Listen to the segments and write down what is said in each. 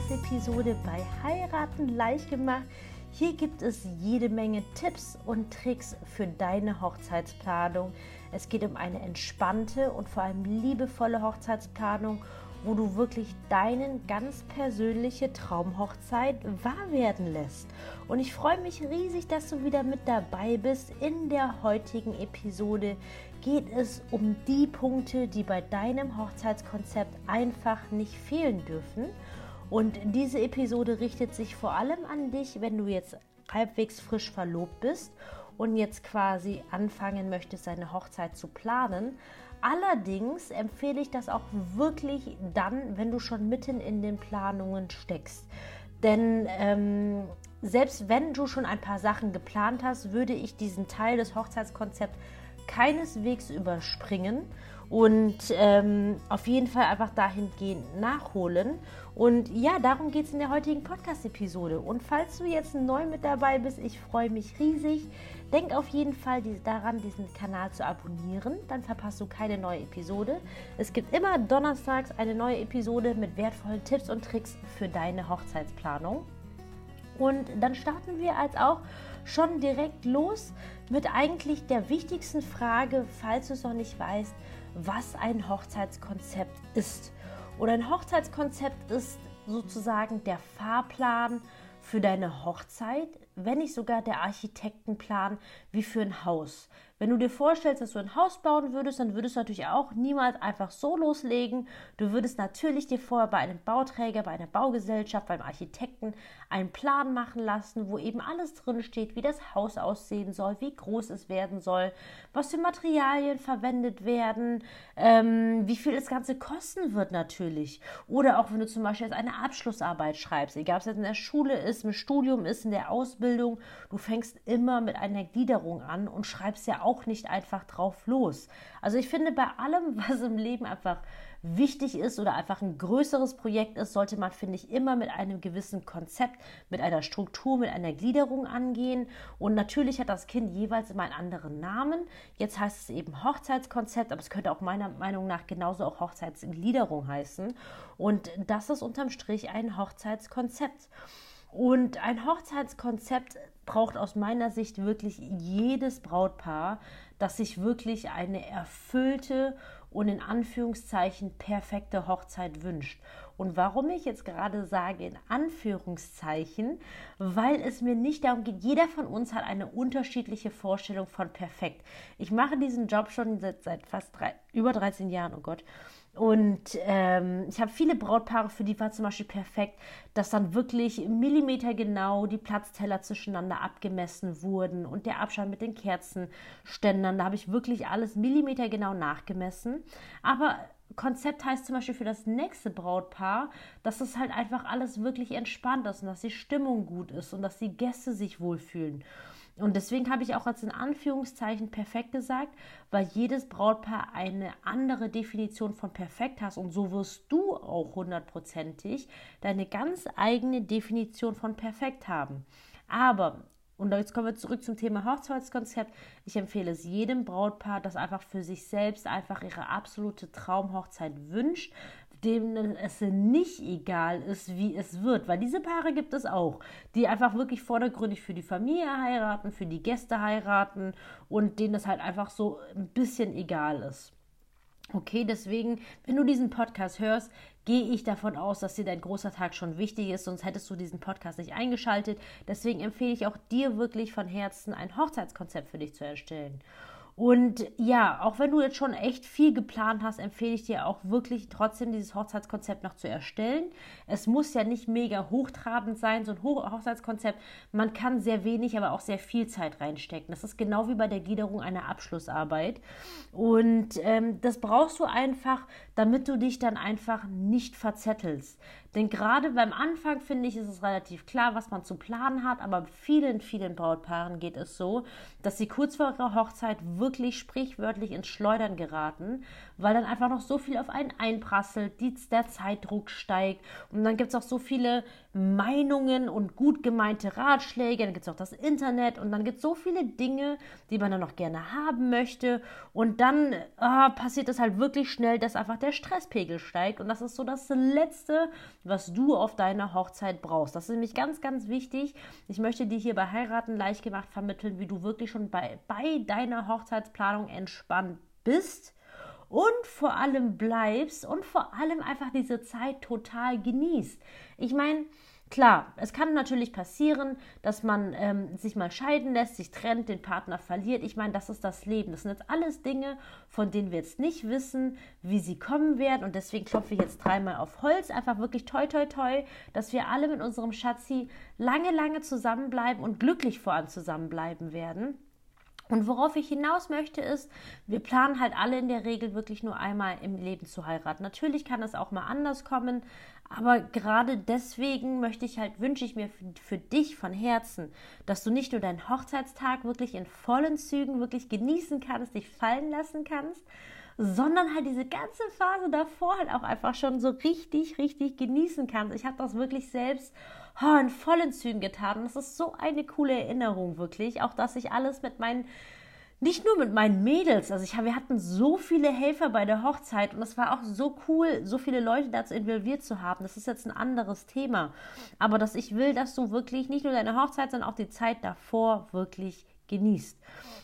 Podcast-Episode bei Heiraten leicht gemacht. Hier gibt es jede Menge Tipps und Tricks für deine Hochzeitsplanung. Es geht um eine entspannte und vor allem liebevolle Hochzeitsplanung, wo du wirklich deinen ganz persönliche Traumhochzeit wahr werden lässt. Und ich freue mich riesig, dass du wieder mit dabei bist. In der heutigen Episode geht es um die Punkte, die bei deinem Hochzeitskonzept einfach nicht fehlen dürfen. Und diese Episode richtet sich vor allem an dich, wenn du jetzt halbwegs frisch verlobt bist und jetzt quasi anfangen möchtest, deine Hochzeit zu planen. Allerdings empfehle ich das auch wirklich dann, wenn du schon mitten in den Planungen steckst. Denn ähm, selbst wenn du schon ein paar Sachen geplant hast, würde ich diesen Teil des Hochzeitskonzepts keineswegs überspringen und ähm, auf jeden Fall einfach dahingehend nachholen. Und ja, darum geht es in der heutigen Podcast-Episode. Und falls du jetzt neu mit dabei bist, ich freue mich riesig. Denk auf jeden Fall daran, diesen Kanal zu abonnieren, dann verpasst du keine neue Episode. Es gibt immer donnerstags eine neue Episode mit wertvollen Tipps und Tricks für deine Hochzeitsplanung. Und dann starten wir als auch schon direkt los mit eigentlich der wichtigsten Frage, falls du es noch nicht weißt, was ein Hochzeitskonzept ist. Oder ein Hochzeitskonzept ist sozusagen der Fahrplan für deine Hochzeit, wenn nicht sogar der Architektenplan wie für ein Haus. Wenn du dir vorstellst, dass du ein Haus bauen würdest, dann würdest du natürlich auch niemals einfach so loslegen. Du würdest natürlich dir vorher bei einem Bauträger, bei einer Baugesellschaft, beim Architekten einen Plan machen lassen, wo eben alles drin steht, wie das Haus aussehen soll, wie groß es werden soll, was für Materialien verwendet werden, ähm, wie viel das Ganze kosten wird natürlich. Oder auch wenn du zum Beispiel jetzt eine Abschlussarbeit schreibst, egal ob es jetzt in der Schule ist, im Studium ist, in der Ausbildung, du fängst immer mit einer Gliederung an und schreibst ja auch auch nicht einfach drauf los. Also ich finde, bei allem, was im Leben einfach wichtig ist oder einfach ein größeres Projekt ist, sollte man, finde ich, immer mit einem gewissen Konzept, mit einer Struktur, mit einer Gliederung angehen. Und natürlich hat das Kind jeweils immer einen anderen Namen. Jetzt heißt es eben Hochzeitskonzept, aber es könnte auch meiner Meinung nach genauso auch Hochzeitsgliederung heißen. Und das ist unterm Strich ein Hochzeitskonzept. Und ein Hochzeitskonzept braucht aus meiner Sicht wirklich jedes Brautpaar, das sich wirklich eine erfüllte und in Anführungszeichen perfekte Hochzeit wünscht. Und warum ich jetzt gerade sage in Anführungszeichen, weil es mir nicht darum geht, jeder von uns hat eine unterschiedliche Vorstellung von perfekt. Ich mache diesen Job schon seit, seit fast drei, über 13 Jahren, oh Gott. Und ähm, ich habe viele Brautpaare, für die war zum Beispiel perfekt, dass dann wirklich millimetergenau die Platzteller zwischeneinander abgemessen wurden und der Abstand mit den Kerzenständern. Da habe ich wirklich alles millimetergenau nachgemessen. Aber Konzept heißt zum Beispiel für das nächste Brautpaar, dass es halt einfach alles wirklich entspannt ist und dass die Stimmung gut ist und dass die Gäste sich wohlfühlen. Und deswegen habe ich auch als in Anführungszeichen perfekt gesagt, weil jedes Brautpaar eine andere Definition von perfekt hast und so wirst du auch hundertprozentig deine ganz eigene Definition von perfekt haben. Aber und jetzt kommen wir zurück zum Thema Hochzeitskonzept. Ich empfehle es jedem Brautpaar, das einfach für sich selbst einfach ihre absolute Traumhochzeit wünscht, dem es nicht egal ist, wie es wird. Weil diese Paare gibt es auch, die einfach wirklich vordergründig für die Familie heiraten, für die Gäste heiraten und denen es halt einfach so ein bisschen egal ist. Okay, deswegen, wenn du diesen Podcast hörst, gehe ich davon aus, dass dir dein großer Tag schon wichtig ist, sonst hättest du diesen Podcast nicht eingeschaltet. Deswegen empfehle ich auch dir wirklich von Herzen ein Hochzeitskonzept für dich zu erstellen. Und ja, auch wenn du jetzt schon echt viel geplant hast, empfehle ich dir auch wirklich trotzdem dieses Hochzeitskonzept noch zu erstellen. Es muss ja nicht mega hochtrabend sein, so ein Hochzeitskonzept. Man kann sehr wenig, aber auch sehr viel Zeit reinstecken. Das ist genau wie bei der Gliederung einer Abschlussarbeit. Und ähm, das brauchst du einfach, damit du dich dann einfach nicht verzettelst. Denn gerade beim Anfang finde ich, ist es relativ klar, was man zu planen hat, aber vielen, vielen Brautpaaren geht es so, dass sie kurz vor ihrer Hochzeit wirklich sprichwörtlich ins Schleudern geraten, weil dann einfach noch so viel auf einen einprasselt, die, der Zeitdruck steigt. Und dann gibt es auch so viele Meinungen und gut gemeinte Ratschläge, dann gibt es auch das Internet und dann gibt es so viele Dinge, die man dann noch gerne haben möchte. Und dann ah, passiert es halt wirklich schnell, dass einfach der Stresspegel steigt. Und das ist so das Letzte, was du auf deiner Hochzeit brauchst. Das ist nämlich ganz, ganz wichtig. Ich möchte dir hier bei Heiraten leicht gemacht vermitteln, wie du wirklich schon bei, bei deiner Hochzeitsplanung entspannt bist und vor allem bleibst und vor allem einfach diese Zeit total genießt. Ich meine, Klar, es kann natürlich passieren, dass man ähm, sich mal scheiden lässt, sich trennt, den Partner verliert. Ich meine, das ist das Leben. Das sind jetzt alles Dinge, von denen wir jetzt nicht wissen, wie sie kommen werden. Und deswegen klopfe ich jetzt dreimal auf Holz. Einfach wirklich toi, toi, toi, dass wir alle mit unserem Schatzi lange, lange zusammenbleiben und glücklich vor allem zusammenbleiben werden. Und worauf ich hinaus möchte, ist, wir planen halt alle in der Regel wirklich nur einmal im Leben zu heiraten. Natürlich kann es auch mal anders kommen, aber gerade deswegen möchte ich halt, wünsche ich mir für, für, dich von Herzen, dass du nicht nur deinen Hochzeitstag wirklich in vollen Zügen wirklich genießen kannst, dich fallen lassen kannst, sondern halt diese ganze Phase davor halt auch einfach schon so richtig, richtig genießen kannst. Ich habe das wirklich selbst oh, in vollen Zügen getan und das ist so eine coole Erinnerung wirklich, auch dass ich alles mit meinen nicht nur mit meinen Mädels, also ich, wir hatten so viele Helfer bei der Hochzeit und es war auch so cool, so viele Leute dazu involviert zu haben. Das ist jetzt ein anderes Thema. Aber dass ich will, dass du wirklich nicht nur deine Hochzeit, sondern auch die Zeit davor wirklich genießt.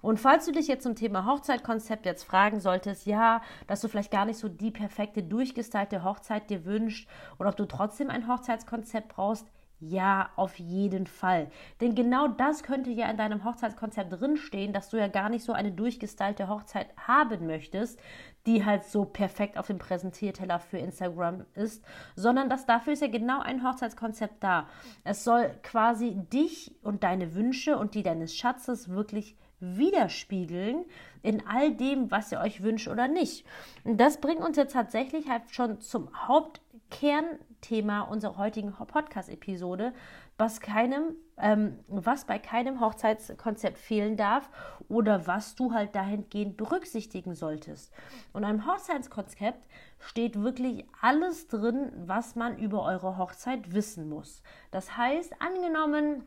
Und falls du dich jetzt zum Thema Hochzeitkonzept jetzt fragen solltest, ja, dass du vielleicht gar nicht so die perfekte durchgestylte Hochzeit dir wünschst oder ob du trotzdem ein Hochzeitskonzept brauchst, ja, auf jeden Fall. Denn genau das könnte ja in deinem Hochzeitskonzept drinstehen, dass du ja gar nicht so eine durchgestylte Hochzeit haben möchtest, die halt so perfekt auf dem Präsentierteller für Instagram ist, sondern dass dafür ist ja genau ein Hochzeitskonzept da. Es soll quasi dich und deine Wünsche und die deines Schatzes wirklich widerspiegeln in all dem, was ihr euch wünscht oder nicht. Und das bringt uns jetzt tatsächlich halt schon zum Hauptkern Thema unserer heutigen Podcast-Episode, was keinem, ähm, was bei keinem Hochzeitskonzept fehlen darf oder was du halt dahingehend berücksichtigen solltest. Und einem Hochzeitskonzept steht wirklich alles drin, was man über eure Hochzeit wissen muss. Das heißt, angenommen,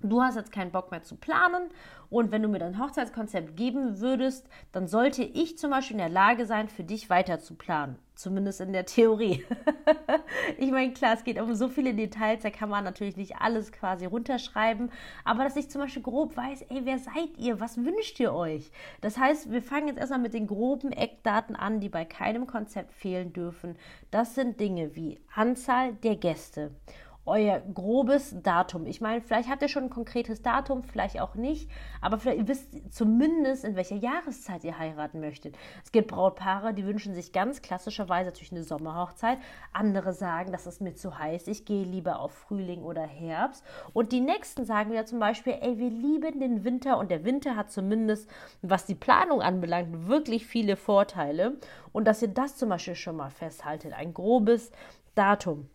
Du hast jetzt keinen Bock mehr zu planen und wenn du mir dein Hochzeitskonzept geben würdest, dann sollte ich zum Beispiel in der Lage sein, für dich weiter zu planen. Zumindest in der Theorie. ich meine, klar, es geht um so viele Details, da kann man natürlich nicht alles quasi runterschreiben, aber dass ich zum Beispiel grob weiß, ey, wer seid ihr? Was wünscht ihr euch? Das heißt, wir fangen jetzt erstmal mit den groben Eckdaten an, die bei keinem Konzept fehlen dürfen. Das sind Dinge wie Anzahl der Gäste euer grobes Datum. Ich meine, vielleicht habt ihr schon ein konkretes Datum, vielleicht auch nicht, aber vielleicht ihr wisst zumindest, in welcher Jahreszeit ihr heiraten möchtet. Es gibt Brautpaare, die wünschen sich ganz klassischerweise natürlich eine Sommerhochzeit. Andere sagen, das ist mir zu heiß, ich gehe lieber auf Frühling oder Herbst. Und die nächsten sagen wieder zum Beispiel, ey, wir lieben den Winter und der Winter hat zumindest, was die Planung anbelangt, wirklich viele Vorteile. Und dass ihr das zum Beispiel schon mal festhaltet, ein grobes Datum.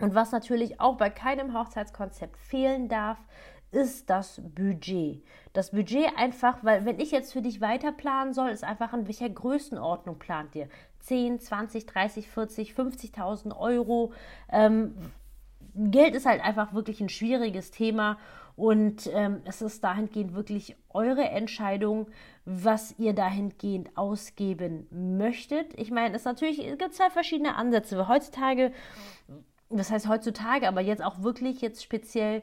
Und was natürlich auch bei keinem Hochzeitskonzept fehlen darf, ist das Budget. Das Budget einfach, weil wenn ich jetzt für dich weiter planen soll, ist einfach in welcher Größenordnung plant ihr? 10, 20, 30, 40, 50.000 Euro. Ähm, Geld ist halt einfach wirklich ein schwieriges Thema und ähm, es ist dahingehend wirklich eure Entscheidung, was ihr dahingehend ausgeben möchtet. Ich meine, es es gibt zwei verschiedene Ansätze. Heutzutage das heißt heutzutage, aber jetzt auch wirklich jetzt speziell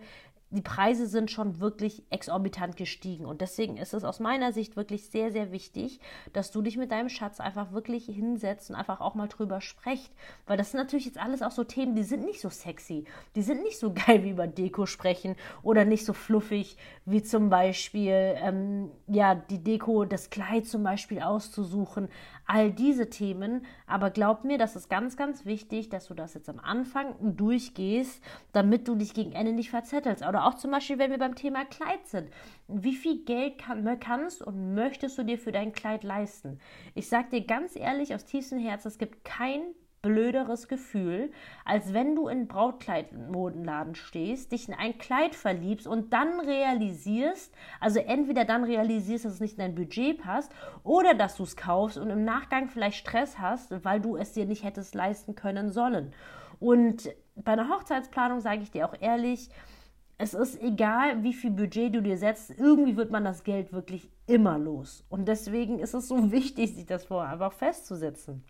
die Preise sind schon wirklich exorbitant gestiegen. Und deswegen ist es aus meiner Sicht wirklich sehr, sehr wichtig, dass du dich mit deinem Schatz einfach wirklich hinsetzt und einfach auch mal drüber sprecht. Weil das sind natürlich jetzt alles auch so Themen, die sind nicht so sexy. Die sind nicht so geil wie über Deko sprechen oder nicht so fluffig wie zum Beispiel, ähm, ja, die Deko, das Kleid zum Beispiel auszusuchen. All diese Themen. Aber glaub mir, das ist ganz, ganz wichtig, dass du das jetzt am Anfang durchgehst, damit du dich gegen Ende nicht verzettelst. Oder auch zum Beispiel, wenn wir beim Thema Kleid sind. Wie viel Geld kann, kannst und möchtest du dir für dein Kleid leisten? Ich sag dir ganz ehrlich aus tiefstem Herzen, es gibt kein blöderes Gefühl, als wenn du in Brautkleidmodenladen stehst, dich in ein Kleid verliebst und dann realisierst, also entweder dann realisierst, dass es nicht in dein Budget passt oder dass du es kaufst und im Nachgang vielleicht Stress hast, weil du es dir nicht hättest leisten können sollen. Und bei einer Hochzeitsplanung sage ich dir auch ehrlich, es ist egal, wie viel Budget du dir setzt, irgendwie wird man das Geld wirklich immer los. Und deswegen ist es so wichtig, sich das vorher einfach festzusetzen.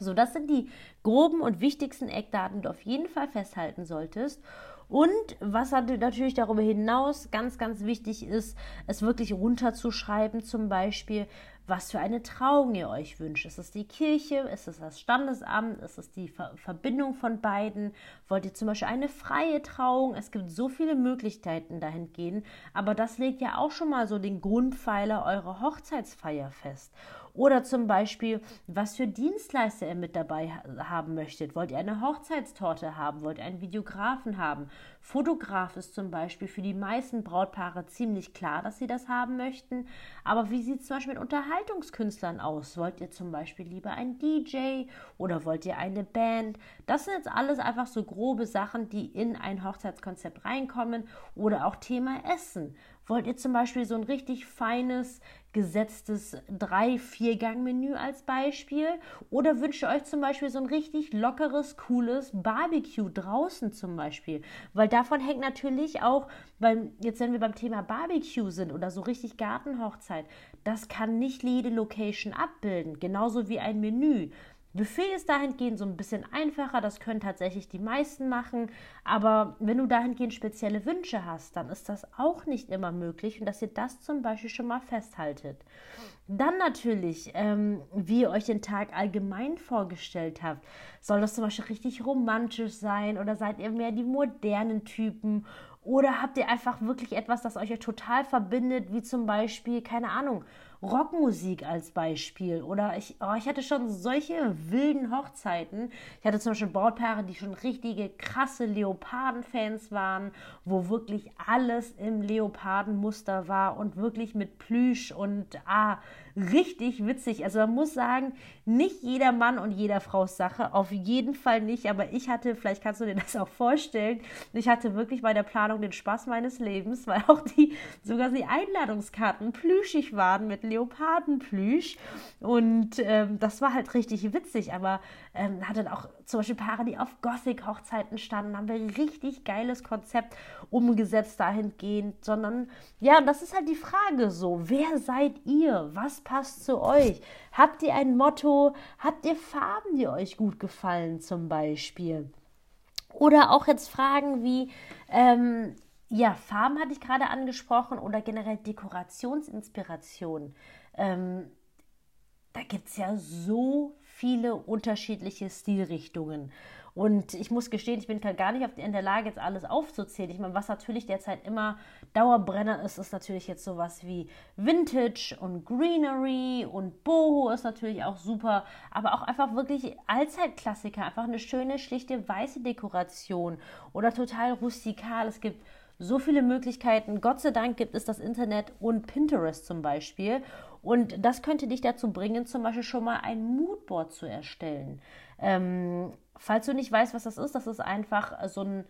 So, das sind die groben und wichtigsten Eckdaten, die du auf jeden Fall festhalten solltest. Und was natürlich darüber hinaus ganz, ganz wichtig ist, es wirklich runterzuschreiben, zum Beispiel, was für eine Trauung ihr euch wünscht. Ist es die Kirche? Ist es das Standesamt? Ist es die Ver Verbindung von beiden? Wollt ihr zum Beispiel eine freie Trauung? Es gibt so viele Möglichkeiten dahingehend, aber das legt ja auch schon mal so den Grundpfeiler eurer Hochzeitsfeier fest. Oder zum Beispiel, was für Dienstleister ihr mit dabei haben möchtet. Wollt ihr eine Hochzeitstorte haben? Wollt ihr einen Videografen haben? Fotograf ist zum Beispiel für die meisten Brautpaare ziemlich klar, dass sie das haben möchten. Aber wie sieht es zum Beispiel mit Unterhaltungskünstlern aus? Wollt ihr zum Beispiel lieber einen DJ oder wollt ihr eine Band? Das sind jetzt alles einfach so grobe Sachen, die in ein Hochzeitskonzept reinkommen. Oder auch Thema Essen. Wollt ihr zum Beispiel so ein richtig feines, gesetztes drei vier gang menü als Beispiel? Oder wünscht ihr euch zum Beispiel so ein richtig lockeres, cooles Barbecue draußen zum Beispiel? Weil davon hängt natürlich auch, weil jetzt wenn wir beim Thema Barbecue sind oder so richtig Gartenhochzeit, das kann nicht jede Location abbilden, genauso wie ein Menü. Buffet ist dahingehend so ein bisschen einfacher, das können tatsächlich die meisten machen, aber wenn du dahingehend spezielle Wünsche hast, dann ist das auch nicht immer möglich und dass ihr das zum Beispiel schon mal festhaltet. Dann natürlich, ähm, wie ihr euch den Tag allgemein vorgestellt habt. Soll das zum Beispiel richtig romantisch sein oder seid ihr mehr die modernen Typen oder habt ihr einfach wirklich etwas, das euch total verbindet, wie zum Beispiel, keine Ahnung, Rockmusik als Beispiel. Oder ich, oh, ich hatte schon solche wilden Hochzeiten. Ich hatte zum Beispiel Brautpaare, die schon richtige krasse Leoparden-Fans waren, wo wirklich alles im Leopardenmuster war und wirklich mit Plüsch und ah, richtig witzig. Also man muss sagen, nicht jeder Mann und jeder Frau Sache, auf jeden Fall nicht. Aber ich hatte, vielleicht kannst du dir das auch vorstellen, ich hatte wirklich bei der Planung den Spaß meines Lebens, weil auch die sogar die Einladungskarten plüschig waren mit Leopardenplüsch. Und ähm, das war halt richtig witzig. Aber ähm, hatte auch zum Beispiel Paare, die auf Gothic-Hochzeiten standen, haben wir richtig geiles Konzept umgesetzt dahingehend. Sondern ja, das ist halt die Frage so, wer seid ihr? Was passt zu euch? Habt ihr ein Motto? Habt ihr Farben, die euch gut gefallen zum Beispiel? Oder auch jetzt Fragen wie, ähm, ja, Farben hatte ich gerade angesprochen oder generell Dekorationsinspiration. Ähm, da gibt es ja so viele unterschiedliche Stilrichtungen. Und ich muss gestehen, ich bin gar nicht in der Lage, jetzt alles aufzuzählen. Ich meine, was natürlich derzeit immer Dauerbrenner ist, ist natürlich jetzt sowas wie Vintage und Greenery und Boho ist natürlich auch super. Aber auch einfach wirklich Allzeitklassiker. Einfach eine schöne, schlichte, weiße Dekoration oder total rustikal. Es gibt so viele Möglichkeiten. Gott sei Dank gibt es das Internet und Pinterest zum Beispiel. Und das könnte dich dazu bringen, zum Beispiel schon mal ein Moodboard zu erstellen. Ähm, falls du nicht weißt, was das ist, das ist einfach so ein,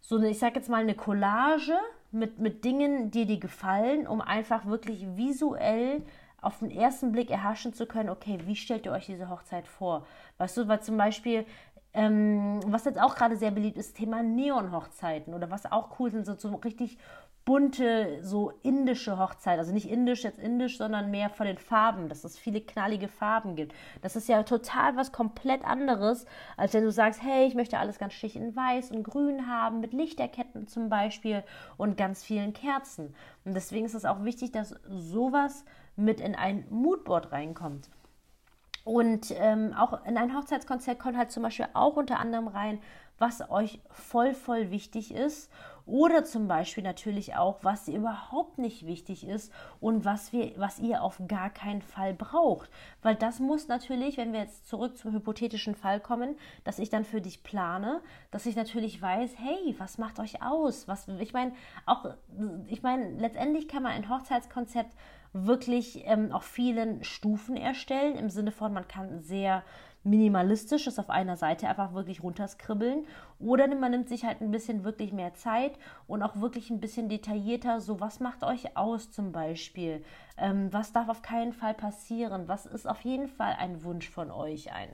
so eine, ich sag jetzt mal, eine Collage mit, mit Dingen, die dir gefallen, um einfach wirklich visuell auf den ersten Blick erhaschen zu können, okay, wie stellt ihr euch diese Hochzeit vor? Weißt du, weil zum Beispiel ähm, was jetzt auch gerade sehr beliebt ist, Thema Neon-Hochzeiten oder was auch cool sind, so, so richtig bunte, so indische Hochzeiten. Also nicht indisch jetzt indisch, sondern mehr von den Farben, dass es viele knallige Farben gibt. Das ist ja total was komplett anderes, als wenn du sagst, hey, ich möchte alles ganz schlicht in weiß und grün haben, mit Lichterketten zum Beispiel und ganz vielen Kerzen. Und deswegen ist es auch wichtig, dass sowas mit in ein Moodboard reinkommt. Und ähm, auch in ein Hochzeitskonzert kommt halt zum Beispiel auch unter anderem rein, was euch voll, voll wichtig ist. Oder zum Beispiel natürlich auch, was überhaupt nicht wichtig ist und was, wir, was ihr auf gar keinen Fall braucht. Weil das muss natürlich, wenn wir jetzt zurück zum hypothetischen Fall kommen, dass ich dann für dich plane, dass ich natürlich weiß, hey, was macht euch aus? Was, ich meine, auch, ich meine, letztendlich kann man ein Hochzeitskonzept wirklich ähm, auf vielen Stufen erstellen, im Sinne von, man kann sehr minimalistisch das auf einer Seite einfach wirklich runterskribbeln. Oder man nimmt sich halt ein bisschen wirklich mehr Zeit und auch wirklich ein bisschen detaillierter, so was macht euch aus zum Beispiel, ähm, was darf auf keinen Fall passieren, was ist auf jeden Fall ein Wunsch von euch ein.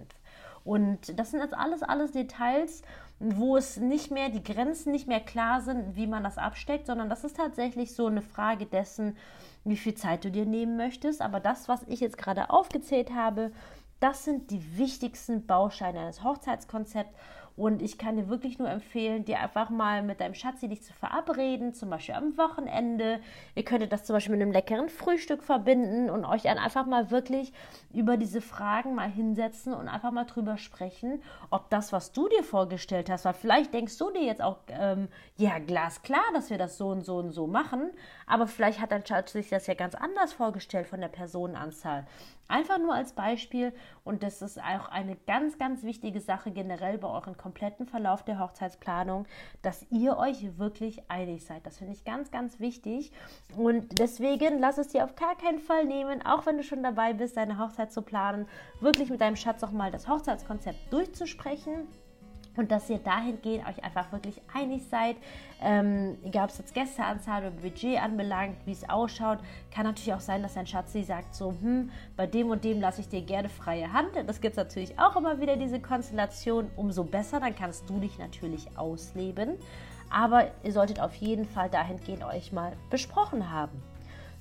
Und das sind jetzt alles, alles Details, wo es nicht mehr, die Grenzen nicht mehr klar sind, wie man das absteckt, sondern das ist tatsächlich so eine Frage dessen, wie viel Zeit du dir nehmen möchtest. Aber das, was ich jetzt gerade aufgezählt habe, Das sind die wichtigsten Bausteine eines Hochzeitskonzepts und ich kann dir wirklich nur empfehlen, dir einfach mal mit deinem Schatzi dich zu verabreden, zum Beispiel am Wochenende. Ihr könntet das zum Beispiel mit einem leckeren Frühstück verbinden und euch dann einfach mal wirklich über diese Fragen mal hinsetzen und einfach mal drüber sprechen, ob das, was du dir vorgestellt hast, weil vielleicht denkst du dir jetzt auch, ähm, ja, glasklar, dass wir das so und so und so machen, aber vielleicht hat dein Schatz sich das ja ganz anders vorgestellt von der Personenanzahl. Einfach nur als Beispiel und das ist auch eine ganz, ganz wichtige Sache generell bei euren kompletten Verlauf der Hochzeitsplanung, dass ihr euch wirklich einig seid. Das finde ich ganz, ganz wichtig und deswegen lass es dir auf gar keinen Fall nehmen, auch wenn du schon dabei bist, deine Hochzeit zu planen, wirklich mit deinem Schatz auch mal das Hochzeitskonzept durchzusprechen und dass ihr dahingehend euch einfach wirklich einig seid, ähm, egal ob es jetzt Gästeanzahl oder Budget anbelangt, wie es ausschaut. Kann natürlich auch sein, dass dein Schatzi sagt so, hm, bei dem und dem lasse ich dir gerne freie Hand. Das gibt es natürlich auch immer wieder, diese Konstellation. Umso besser, dann kannst du dich natürlich ausleben. Aber ihr solltet auf jeden Fall dahingehend euch mal besprochen haben.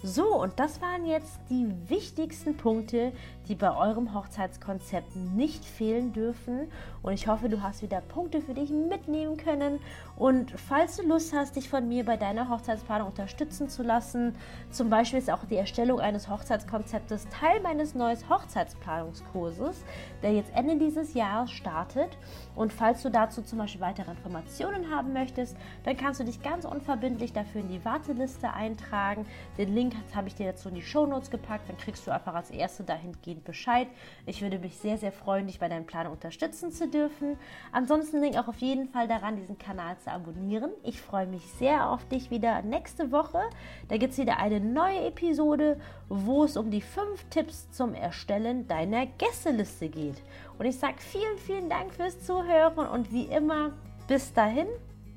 So, und das waren jetzt die wichtigsten Punkte, die bei eurem Hochzeitskonzept nicht fehlen dürfen. Und ich hoffe, du hast wieder Punkte für dich mitnehmen können. Und falls du Lust hast, dich von mir bei deiner Hochzeitsplanung unterstützen zu lassen, zum Beispiel ist auch die Erstellung eines Hochzeitskonzeptes Teil meines neuen Hochzeitsplanungskurses, der jetzt Ende dieses Jahres startet. Und falls du dazu zum Beispiel weitere Informationen haben möchtest, dann kannst du dich ganz unverbindlich dafür in die Warteliste eintragen. Den Link habe ich dir dazu in die Show Notes gepackt. Dann kriegst du einfach als Erste dahingehend Bescheid. Ich würde mich sehr, sehr freuen, dich bei deinem Planung unterstützen zu dürfen. Ansonsten denk auch auf jeden Fall daran, diesen Kanal zu abonnieren. Ich freue mich sehr auf dich wieder nächste Woche. Da gibt es wieder eine neue Episode, wo es um die fünf Tipps zum Erstellen deiner Gästeliste geht. Und ich sage vielen, vielen Dank fürs Zuhören und wie immer, bis dahin,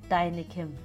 deine Kim.